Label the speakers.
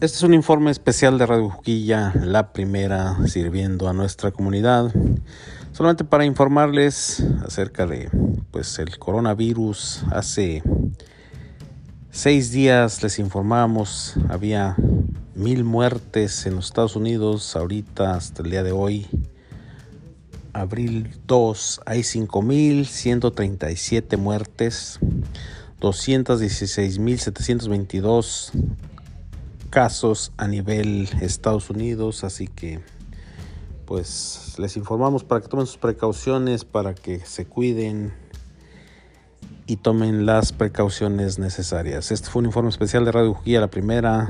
Speaker 1: Este es un informe especial de Radio Juquilla, la primera sirviendo a nuestra comunidad, solamente para informarles acerca de pues el coronavirus. Hace seis días les informamos, había mil muertes en los Estados Unidos, ahorita hasta el día de hoy, abril 2, hay 5.137 muertes, 216.722 casos a nivel Estados Unidos, así que pues les informamos para que tomen sus precauciones, para que se cuiden y tomen las precauciones necesarias. Este fue un informe especial de Radio Juquilla, la primera